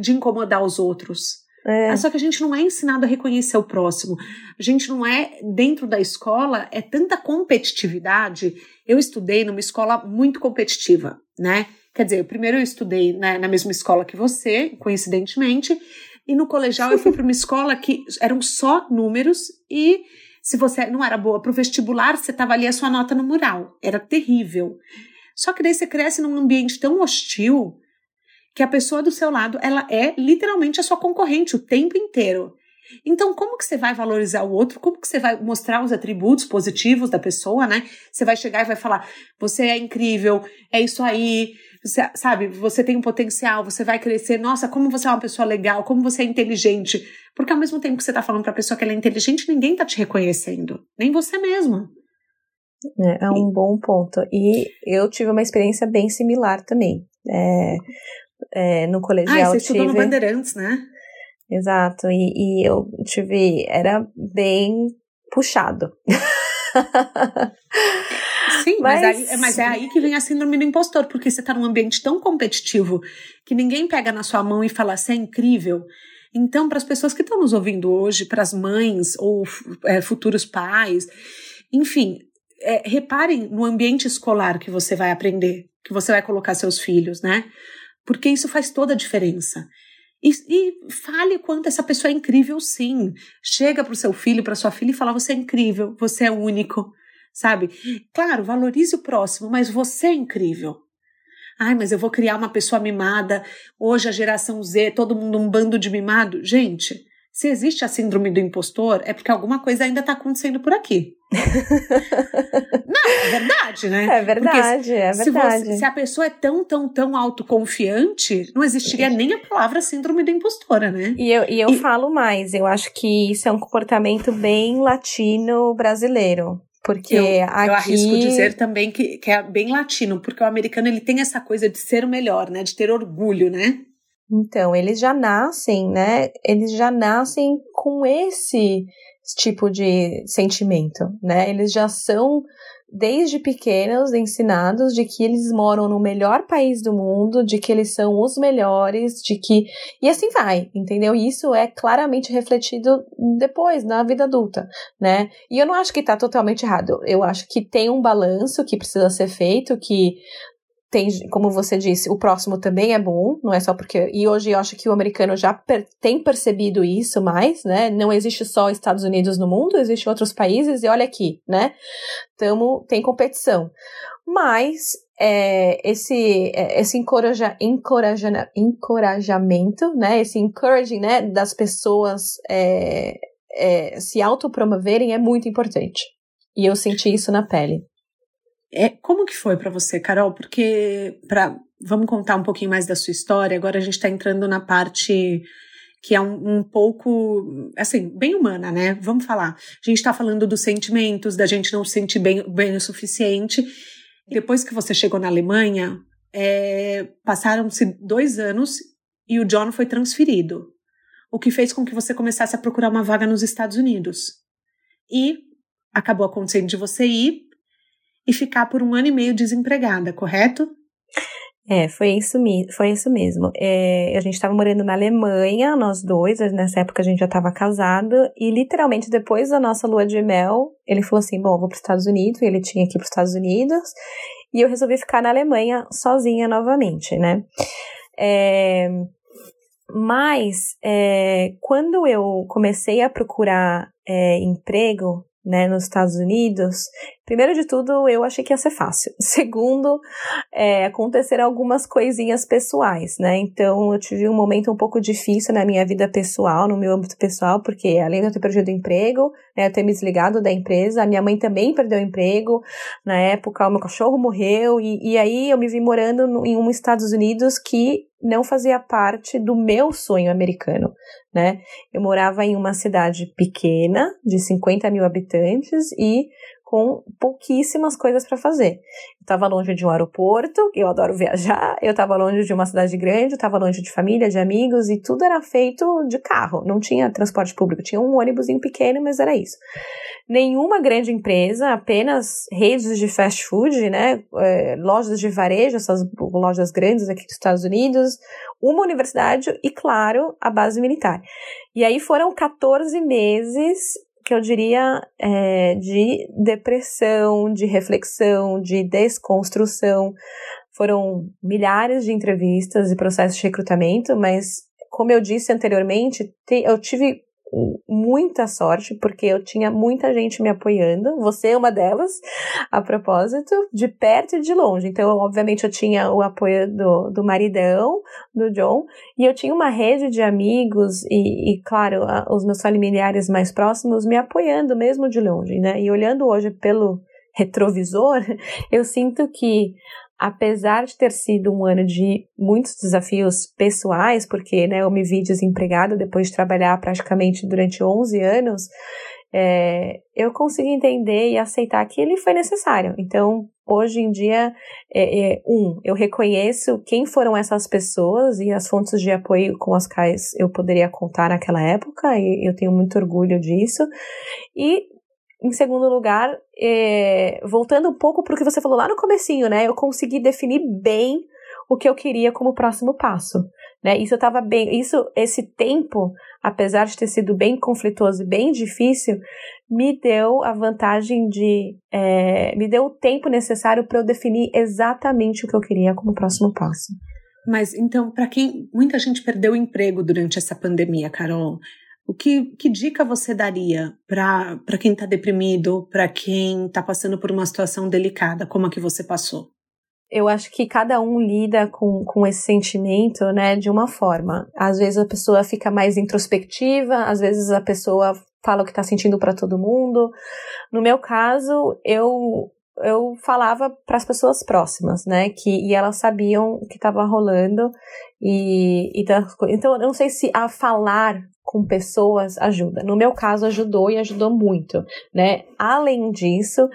de incomodar os outros. É. Só que a gente não é ensinado a reconhecer o próximo. A gente não é, dentro da escola, é tanta competitividade. Eu estudei numa escola muito competitiva, né? Quer dizer, primeiro eu estudei né, na mesma escola que você, coincidentemente, e no colegial eu fui para uma escola que eram só números e se você não era boa para o vestibular, você tava ali a sua nota no mural. Era terrível. Só que daí você cresce num ambiente tão hostil que a pessoa do seu lado, ela é literalmente a sua concorrente o tempo inteiro. Então, como que você vai valorizar o outro? Como que você vai mostrar os atributos positivos da pessoa, né? Você vai chegar e vai falar: "Você é incrível, é isso aí, você, sabe? Você tem um potencial, você vai crescer. Nossa, como você é uma pessoa legal, como você é inteligente". Porque ao mesmo tempo que você tá falando para a pessoa que ela é inteligente, ninguém tá te reconhecendo, nem você mesmo. É, é um bom ponto. E eu tive uma experiência bem similar também. É, é, no colegial. Ah, você tive... estudou no Bandeirantes, né? Exato, e, e eu tive. Era bem puxado. *laughs* Sim, mas, mas, aí, mas, é aí que vem a síndrome do impostor, porque você está num ambiente tão competitivo que ninguém pega na sua mão e fala, você é incrível. Então, para as pessoas que estão nos ouvindo hoje, para as mães ou é, futuros pais, enfim, é, reparem no ambiente escolar que você vai aprender, que você vai colocar seus filhos, né? Porque isso faz toda a diferença. E, e fale quanto essa pessoa é incrível, sim. Chega para o seu filho, para sua filha e fala: você é incrível, você é único, sabe? Claro, valorize o próximo, mas você é incrível. Ai, mas eu vou criar uma pessoa mimada. Hoje a geração Z, todo mundo um bando de mimado. Gente, se existe a síndrome do impostor, é porque alguma coisa ainda está acontecendo por aqui. Não, é verdade, né? *laughs* É verdade, se, é verdade. Se, você, se, a pessoa é tão, tão, tão autoconfiante, não existiria nem a palavra síndrome da impostora, né? E eu, e eu e... falo mais, eu acho que isso é um comportamento bem latino brasileiro. Porque eu, aqui... eu arrisco dizer também que, que é bem latino, porque o americano ele tem essa coisa de ser o melhor, né? De ter orgulho, né? Então, eles já nascem, né? Eles já nascem com esse tipo de sentimento, né? Eles já são desde pequenos ensinados de que eles moram no melhor país do mundo, de que eles são os melhores, de que e assim vai, entendeu? E isso é claramente refletido depois na vida adulta, né? E eu não acho que tá totalmente errado. Eu acho que tem um balanço que precisa ser feito, que tem, como você disse, o próximo também é bom, não é só porque. E hoje eu acho que o americano já per, tem percebido isso mais, né? Não existe só Estados Unidos no mundo, existem outros países, e olha aqui, né? Tamo, tem competição. Mas é, esse, é, esse encoraja, encoraja, encorajamento, né? Esse encouraging né, das pessoas é, é, se autopromoverem é muito importante. E eu senti isso na pele. É, como que foi para você, Carol? Porque para vamos contar um pouquinho mais da sua história. Agora a gente está entrando na parte que é um, um, pouco, assim, bem humana, né? Vamos falar. A gente está falando dos sentimentos, da gente não se sentir bem, bem o suficiente. Depois que você chegou na Alemanha, é, passaram-se dois anos e o John foi transferido, o que fez com que você começasse a procurar uma vaga nos Estados Unidos. E acabou acontecendo de você ir e ficar por um ano e meio desempregada, correto? É, foi isso, foi isso mesmo. É, a gente estava morando na Alemanha, nós dois, nessa época a gente já estava casado, e literalmente depois da nossa lua de mel, ele falou assim: Bom, vou para os Estados Unidos, ele tinha que ir para os Estados Unidos, e eu resolvi ficar na Alemanha sozinha novamente, né? É, mas é, quando eu comecei a procurar é, emprego, né, nos Estados Unidos, primeiro de tudo, eu achei que ia ser fácil. *laughs* Segundo, é, aconteceram algumas coisinhas pessoais, né? Então, eu tive um momento um pouco difícil na minha vida pessoal, no meu âmbito pessoal, porque além de eu ter perdido o emprego, né, eu ter me desligado da empresa, a minha mãe também perdeu o emprego. Na época, o meu cachorro morreu, e, e aí eu me vi morando no, em um Estados Unidos que não fazia parte do meu sonho americano, né? Eu morava em uma cidade pequena, de 50 mil habitantes, e com pouquíssimas coisas para fazer. Eu estava longe de um aeroporto, eu adoro viajar, eu estava longe de uma cidade grande, eu estava longe de família, de amigos, e tudo era feito de carro, não tinha transporte público, tinha um ônibus pequeno, mas era isso. Nenhuma grande empresa, apenas redes de fast food, né, é, lojas de varejo, essas lojas grandes aqui dos Estados Unidos, uma universidade e, claro, a base militar. E aí foram 14 meses que eu diria é, de depressão, de reflexão, de desconstrução. Foram milhares de entrevistas e processos de recrutamento, mas como eu disse anteriormente, eu tive muita sorte, porque eu tinha muita gente me apoiando. Você é uma delas, a propósito, de perto e de longe. Então, obviamente, eu tinha o apoio do, do maridão, do John, e eu tinha uma rede de amigos e, e claro, a, os meus familiares mais próximos me apoiando mesmo de longe, né? E olhando hoje pelo retrovisor, *laughs* eu sinto que apesar de ter sido um ano de muitos desafios pessoais, porque né, eu me vi desempregada depois de trabalhar praticamente durante 11 anos, é, eu consegui entender e aceitar que ele foi necessário. Então, hoje em dia, é, é, um, eu reconheço quem foram essas pessoas e as fontes de apoio com as quais eu poderia contar naquela época, e eu tenho muito orgulho disso. E em segundo lugar, é, voltando um pouco para o que você falou lá no comecinho, né? Eu consegui definir bem o que eu queria como próximo passo, né? Isso estava bem, isso, esse tempo, apesar de ter sido bem conflituoso e bem difícil, me deu a vantagem de, é, me deu o tempo necessário para eu definir exatamente o que eu queria como próximo passo. Mas então, para quem muita gente perdeu o emprego durante essa pandemia, Carol, o que, que dica você daria para quem está deprimido, para quem está passando por uma situação delicada, como a que você passou? Eu acho que cada um lida com, com esse sentimento, né, de uma forma. Às vezes a pessoa fica mais introspectiva, às vezes a pessoa fala o que está sentindo para todo mundo. No meu caso, eu eu falava para as pessoas próximas, né, que e elas sabiam o que estava rolando e, e então eu não sei se a falar com pessoas ajuda. No meu caso, ajudou e ajudou muito, né? Além disso,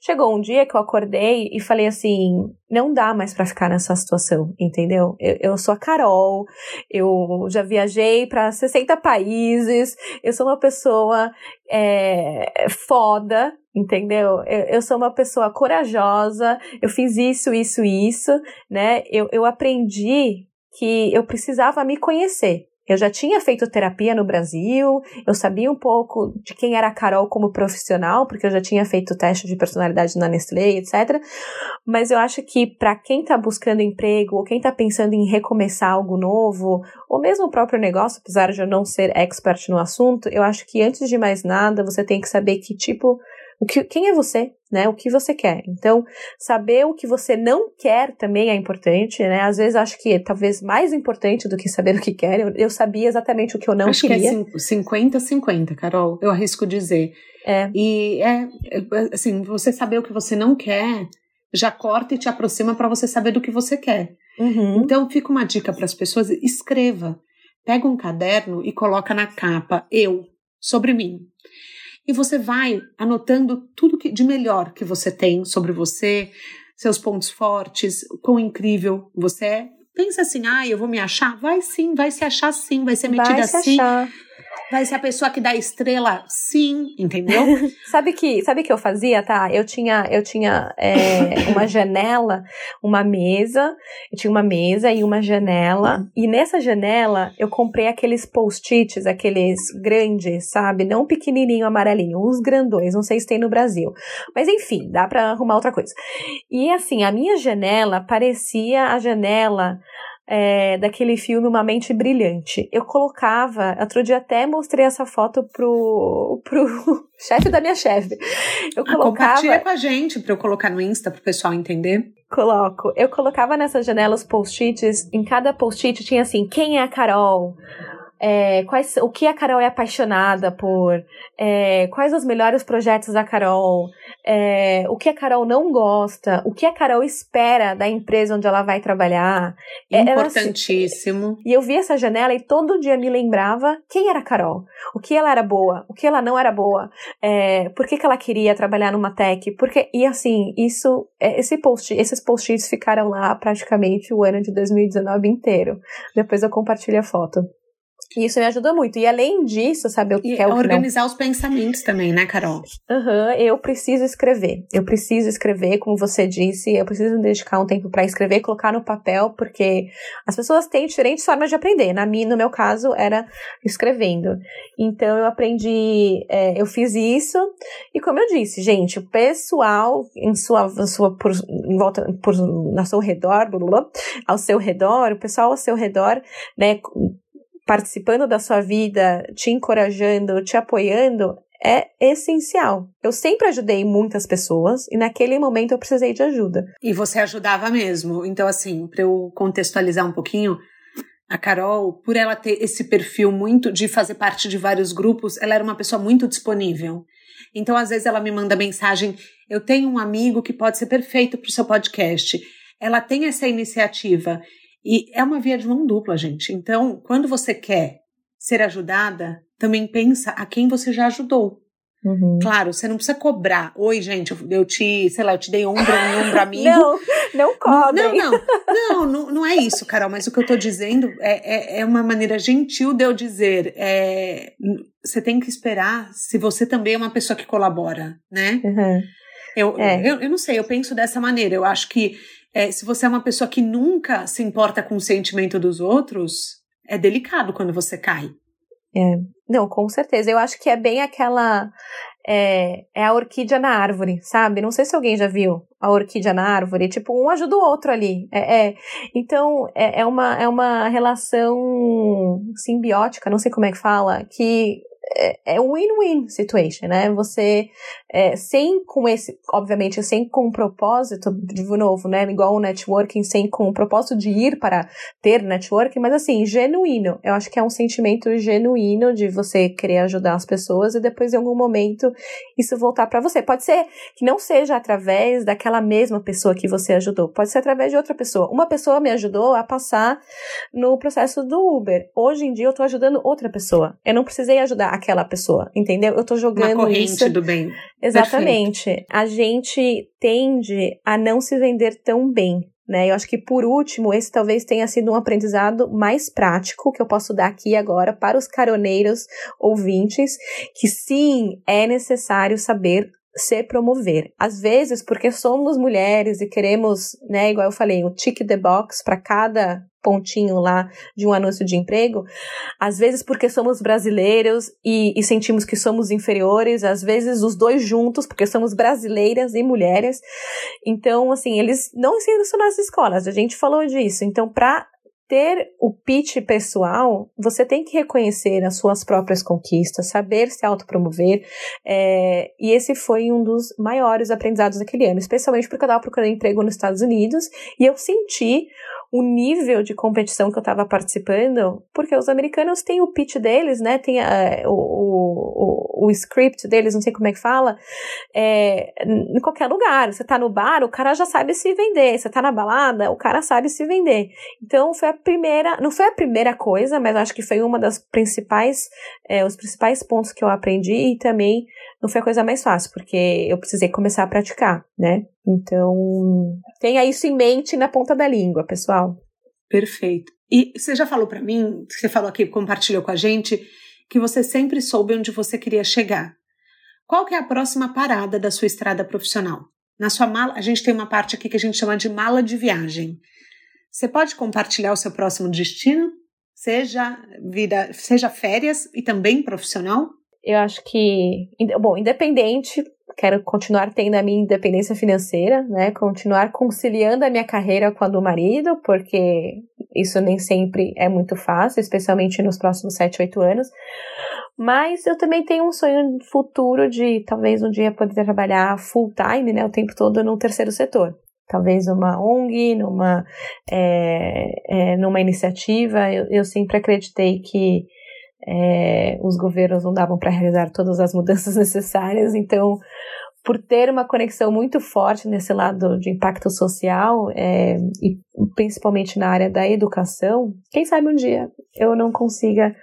chegou um dia que eu acordei e falei assim: não dá mais para ficar nessa situação, entendeu? Eu, eu, sou a Carol, eu já viajei para 60 países, eu sou uma pessoa é, foda, entendeu? Eu, eu, sou uma pessoa corajosa, eu fiz isso, isso, isso, né? Eu, eu aprendi que eu precisava me conhecer. Eu já tinha feito terapia no Brasil, eu sabia um pouco de quem era a Carol como profissional, porque eu já tinha feito teste de personalidade na Nestlé, etc. Mas eu acho que para quem está buscando emprego, ou quem está pensando em recomeçar algo novo, ou mesmo o próprio negócio, apesar de eu não ser expert no assunto, eu acho que antes de mais nada, você tem que saber que tipo o que, quem é você, né? O que você quer. Então, saber o que você não quer também é importante, né? Às vezes acho que é talvez mais importante do que saber o que quer. Eu, eu sabia exatamente o que eu não acho queria. Acho que é 50-50, Carol. Eu arrisco dizer. É. E é, é, assim, você saber o que você não quer já corta e te aproxima para você saber do que você quer. Uhum. Então, fica uma dica para as pessoas: escreva. Pega um caderno e coloca na capa eu sobre mim e você vai anotando tudo que, de melhor que você tem sobre você, seus pontos fortes, quão incrível você é. Pensa assim, ah, eu vou me achar? Vai sim, vai se achar sim, vai ser metida vai se assim. Achar. Vai ser a pessoa que dá estrela, sim, entendeu? *laughs* sabe que sabe que eu fazia, tá? Eu tinha eu tinha é, uma *laughs* janela, uma mesa, eu tinha uma mesa e uma janela e nessa janela eu comprei aqueles post-its, aqueles grandes, sabe? Não pequenininho amarelinho, os grandões, não sei se tem no Brasil, mas enfim, dá para arrumar outra coisa. E assim, a minha janela parecia a janela é, daquele filme Uma Mente Brilhante. Eu colocava, outro dia até mostrei essa foto pro, pro *laughs* chefe da minha chefe. Eu ah, colocava. com a gente para eu colocar no Insta pro pessoal entender. Coloco. Eu colocava nessas janelas post-its, em cada post-it tinha assim: quem é a Carol? É, quais, o que a Carol é apaixonada por, é, quais os melhores projetos da Carol, é, o que a Carol não gosta, o que a Carol espera da empresa onde ela vai trabalhar. É, Importantíssimo. Assim, e eu vi essa janela e todo dia me lembrava quem era a Carol, o que ela era boa, o que ela não era boa, é, por que, que ela queria trabalhar numa tech, porque, e assim, isso, é, esse post, esses post-its ficaram lá praticamente o ano de 2019 inteiro. Depois eu compartilho a foto. E isso me ajuda muito. E além disso, saber o que é o organizar não... os pensamentos também, né, Carol? Aham, uhum, eu preciso escrever. Eu preciso escrever, como você disse, eu preciso dedicar um tempo para escrever, colocar no papel, porque as pessoas têm diferentes formas de aprender. Na minha, no meu caso, era escrevendo. Então eu aprendi, é, eu fiz isso, e como eu disse, gente, o pessoal em sua, sua por, em volta, por, ao seu redor, blá, blá, ao seu redor, o pessoal ao seu redor, né, participando da sua vida, te encorajando, te apoiando, é essencial. Eu sempre ajudei muitas pessoas e naquele momento eu precisei de ajuda. E você ajudava mesmo. Então, assim, para eu contextualizar um pouquinho, a Carol, por ela ter esse perfil muito de fazer parte de vários grupos, ela era uma pessoa muito disponível. Então, às vezes, ela me manda mensagem: Eu tenho um amigo que pode ser perfeito para o seu podcast. Ela tem essa iniciativa. E é uma via de mão dupla, gente. Então, quando você quer ser ajudada, também pensa a quem você já ajudou. Uhum. Claro, você não precisa cobrar. Oi, gente, eu, te, sei lá, eu te dei ombro em ombro *laughs* amigo. não, não. Não, não, não, não, não, é isso, Carol, mas o que eu tô dizendo é, é, é uma maneira gentil de eu dizer. É, você tem que esperar se você também é uma pessoa que colabora, né? Uhum. Eu, é. eu, eu não sei, eu penso dessa maneira. Eu acho que é, se você é uma pessoa que nunca se importa com o sentimento dos outros, é delicado quando você cai. É. Não, com certeza. Eu acho que é bem aquela. É, é, a orquídea na árvore, sabe? Não sei se alguém já viu a orquídea na árvore. Tipo, um ajuda o outro ali. É, é. Então, é, é, uma, é uma relação simbiótica, não sei como é que fala, que é, é um win-win situation, né? Você, é, sem com esse, obviamente, sem com um propósito, de novo, né? Igual o networking, sem com o propósito de ir para ter networking, mas assim, genuíno. Eu acho que é um sentimento genuíno de você querer ajudar as pessoas e depois, em algum momento, isso voltar para você. Pode ser que não seja através daquela mesma pessoa que você ajudou, pode ser através de outra pessoa. Uma pessoa me ajudou a passar no processo do Uber. Hoje em dia, eu tô ajudando outra pessoa. Eu não precisei ajudar aquela pessoa, entendeu? Eu tô jogando Uma corrente isso. do bem. Exatamente. Perfeito. A gente tende a não se vender tão bem, né? Eu acho que por último, esse talvez tenha sido um aprendizado mais prático que eu posso dar aqui agora para os caroneiros ouvintes, que sim, é necessário saber se promover. Às vezes, porque somos mulheres e queremos, né, igual eu falei, o tick the box para cada pontinho lá de um anúncio de emprego, às vezes porque somos brasileiros e, e, sentimos que somos inferiores, às vezes os dois juntos, porque somos brasileiras e mulheres. Então, assim, eles não ensinam isso nas escolas, a gente falou disso. Então, para ter o pitch pessoal, você tem que reconhecer as suas próprias conquistas, saber se autopromover, é, e esse foi um dos maiores aprendizados daquele ano, especialmente porque eu estava procurando emprego nos Estados Unidos, e eu senti o nível de competição que eu estava participando, porque os americanos têm o pitch deles, né? Tem uh, o, o, o, script deles, não sei como é que fala, é, em qualquer lugar. Você tá no bar, o cara já sabe se vender. Você tá na balada, o cara sabe se vender. Então foi a primeira, não foi a primeira coisa, mas acho que foi uma das principais, é, os principais pontos que eu aprendi e também não foi a coisa mais fácil, porque eu precisei começar a praticar, né? Então, tenha isso em mente na ponta da língua, pessoal. Perfeito. E você já falou para mim, você falou aqui, compartilhou com a gente, que você sempre soube onde você queria chegar. Qual que é a próxima parada da sua estrada profissional? Na sua mala, a gente tem uma parte aqui que a gente chama de mala de viagem. Você pode compartilhar o seu próximo destino? Seja vida, seja férias e também profissional? Eu acho que, bom, independente, quero continuar tendo a minha independência financeira, né? Continuar conciliando a minha carreira com a do marido, porque isso nem sempre é muito fácil, especialmente nos próximos 7, 8 anos. Mas eu também tenho um sonho futuro de talvez um dia poder trabalhar full time, né? O tempo todo no terceiro setor talvez numa ONG, numa, é, é, numa iniciativa. Eu, eu, sempre acreditei que é, os governos não davam para realizar todas as mudanças *laughs* necessárias, então, por ter uma conexão muito forte nesse lado de impacto social, é, e principalmente na área da educação, quem sabe um dia eu não consiga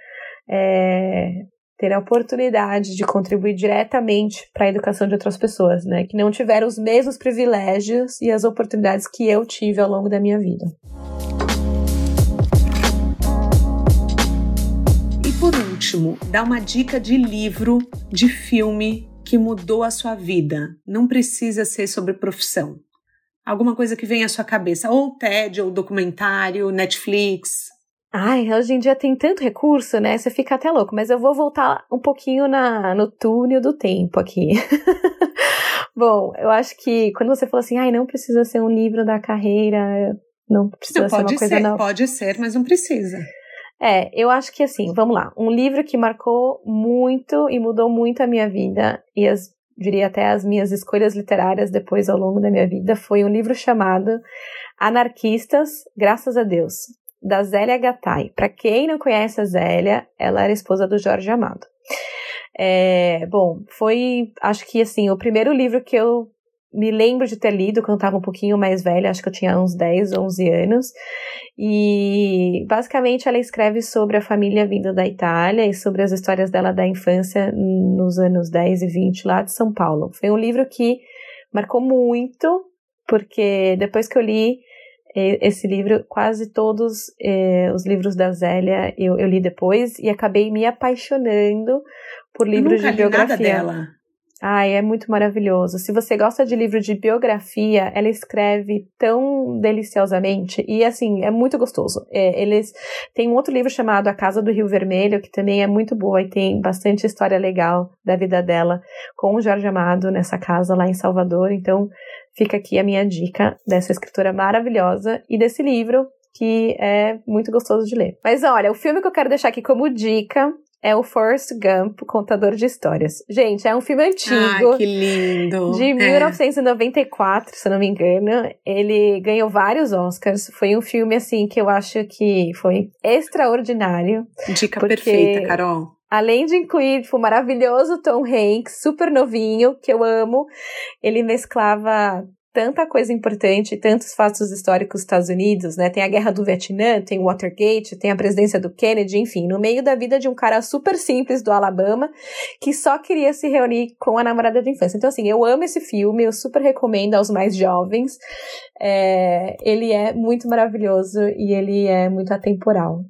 é, ter a oportunidade de contribuir diretamente para a educação de outras pessoas, né, que não tiveram os mesmos privilégios e as oportunidades que eu tive ao longo da minha vida. Último, dá uma dica de livro, de filme que mudou a sua vida. Não precisa ser sobre profissão. Alguma coisa que vem à sua cabeça, ou TED, ou documentário, Netflix. Ai, hoje em dia tem tanto recurso, né? Você fica até louco, mas eu vou voltar um pouquinho na, no túnel do tempo aqui. *laughs* Bom, eu acho que quando você falou assim, ai, não precisa ser um livro da carreira, não precisa não, ser uma coisa ser, não. Pode ser, mas não precisa. É, eu acho que assim, vamos lá. Um livro que marcou muito e mudou muito a minha vida, e as, diria até as minhas escolhas literárias depois ao longo da minha vida, foi um livro chamado Anarquistas, Graças a Deus, da Zélia Gattai. Para quem não conhece a Zélia, ela era esposa do Jorge Amado. É, bom, foi, acho que assim, o primeiro livro que eu me lembro de ter lido quando estava um pouquinho mais velha, acho que eu tinha uns 10, 11 anos. E basicamente ela escreve sobre a família vinda da Itália e sobre as histórias dela da infância nos anos 10 e 20 lá de São Paulo. Foi um livro que marcou muito, porque depois que eu li esse livro, quase todos eh, os livros da Zélia eu, eu, li depois e acabei me apaixonando por livros de biografia. dela. Ai, é muito maravilhoso. Se você gosta de livro de biografia, ela escreve tão deliciosamente e assim, é muito gostoso. É, eles têm um outro livro chamado A Casa do Rio Vermelho, que também é muito boa e tem bastante história legal da vida dela com o Jorge Amado nessa casa lá em Salvador. Então, fica aqui a minha dica dessa escritora maravilhosa e desse livro que é muito gostoso de ler. Mas olha, o filme que eu quero deixar aqui como dica é o Forrest Gump, Contador de Histórias. Gente, é um filme antigo. Ah, que lindo! De 1994, é. se eu não me engano. Ele ganhou vários Oscars. Foi um filme, assim, que eu acho que foi extraordinário. Dica perfeita, Carol. Além de incluir, tipo, o maravilhoso Tom Hanks, super novinho, que eu amo, ele mesclava tanta coisa importante, tantos fatos históricos dos Estados Unidos, né? Tem a guerra do Vietnã, tem o Watergate, tem a presidência do Kennedy, enfim, no meio da vida de um cara super simples do Alabama que só queria se reunir com a namorada de infância. Então, assim, eu amo esse filme, eu super recomendo aos mais jovens. É, ele é muito maravilhoso e ele é muito atemporal.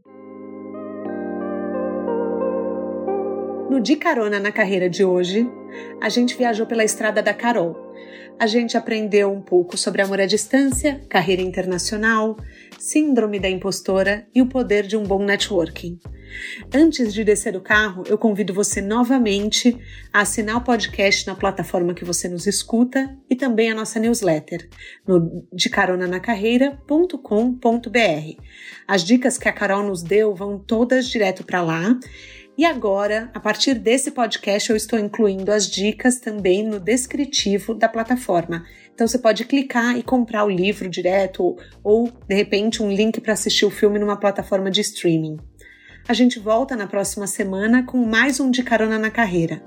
No De Carona na Carreira de hoje, a gente viajou pela estrada da Carol a gente aprendeu um pouco sobre amor à distância, carreira internacional, síndrome da impostora e o poder de um bom networking. Antes de descer do carro, eu convido você novamente a assinar o podcast na plataforma que você nos escuta e também a nossa newsletter no decaronanacarreira.com.br. As dicas que a Carol nos deu vão todas direto para lá e agora, a partir desse podcast, eu estou incluindo as dicas também no descritivo da plataforma. Então você pode clicar e comprar o livro direto ou, de repente, um link para assistir o filme numa plataforma de streaming. A gente volta na próxima semana com mais um de carona na carreira.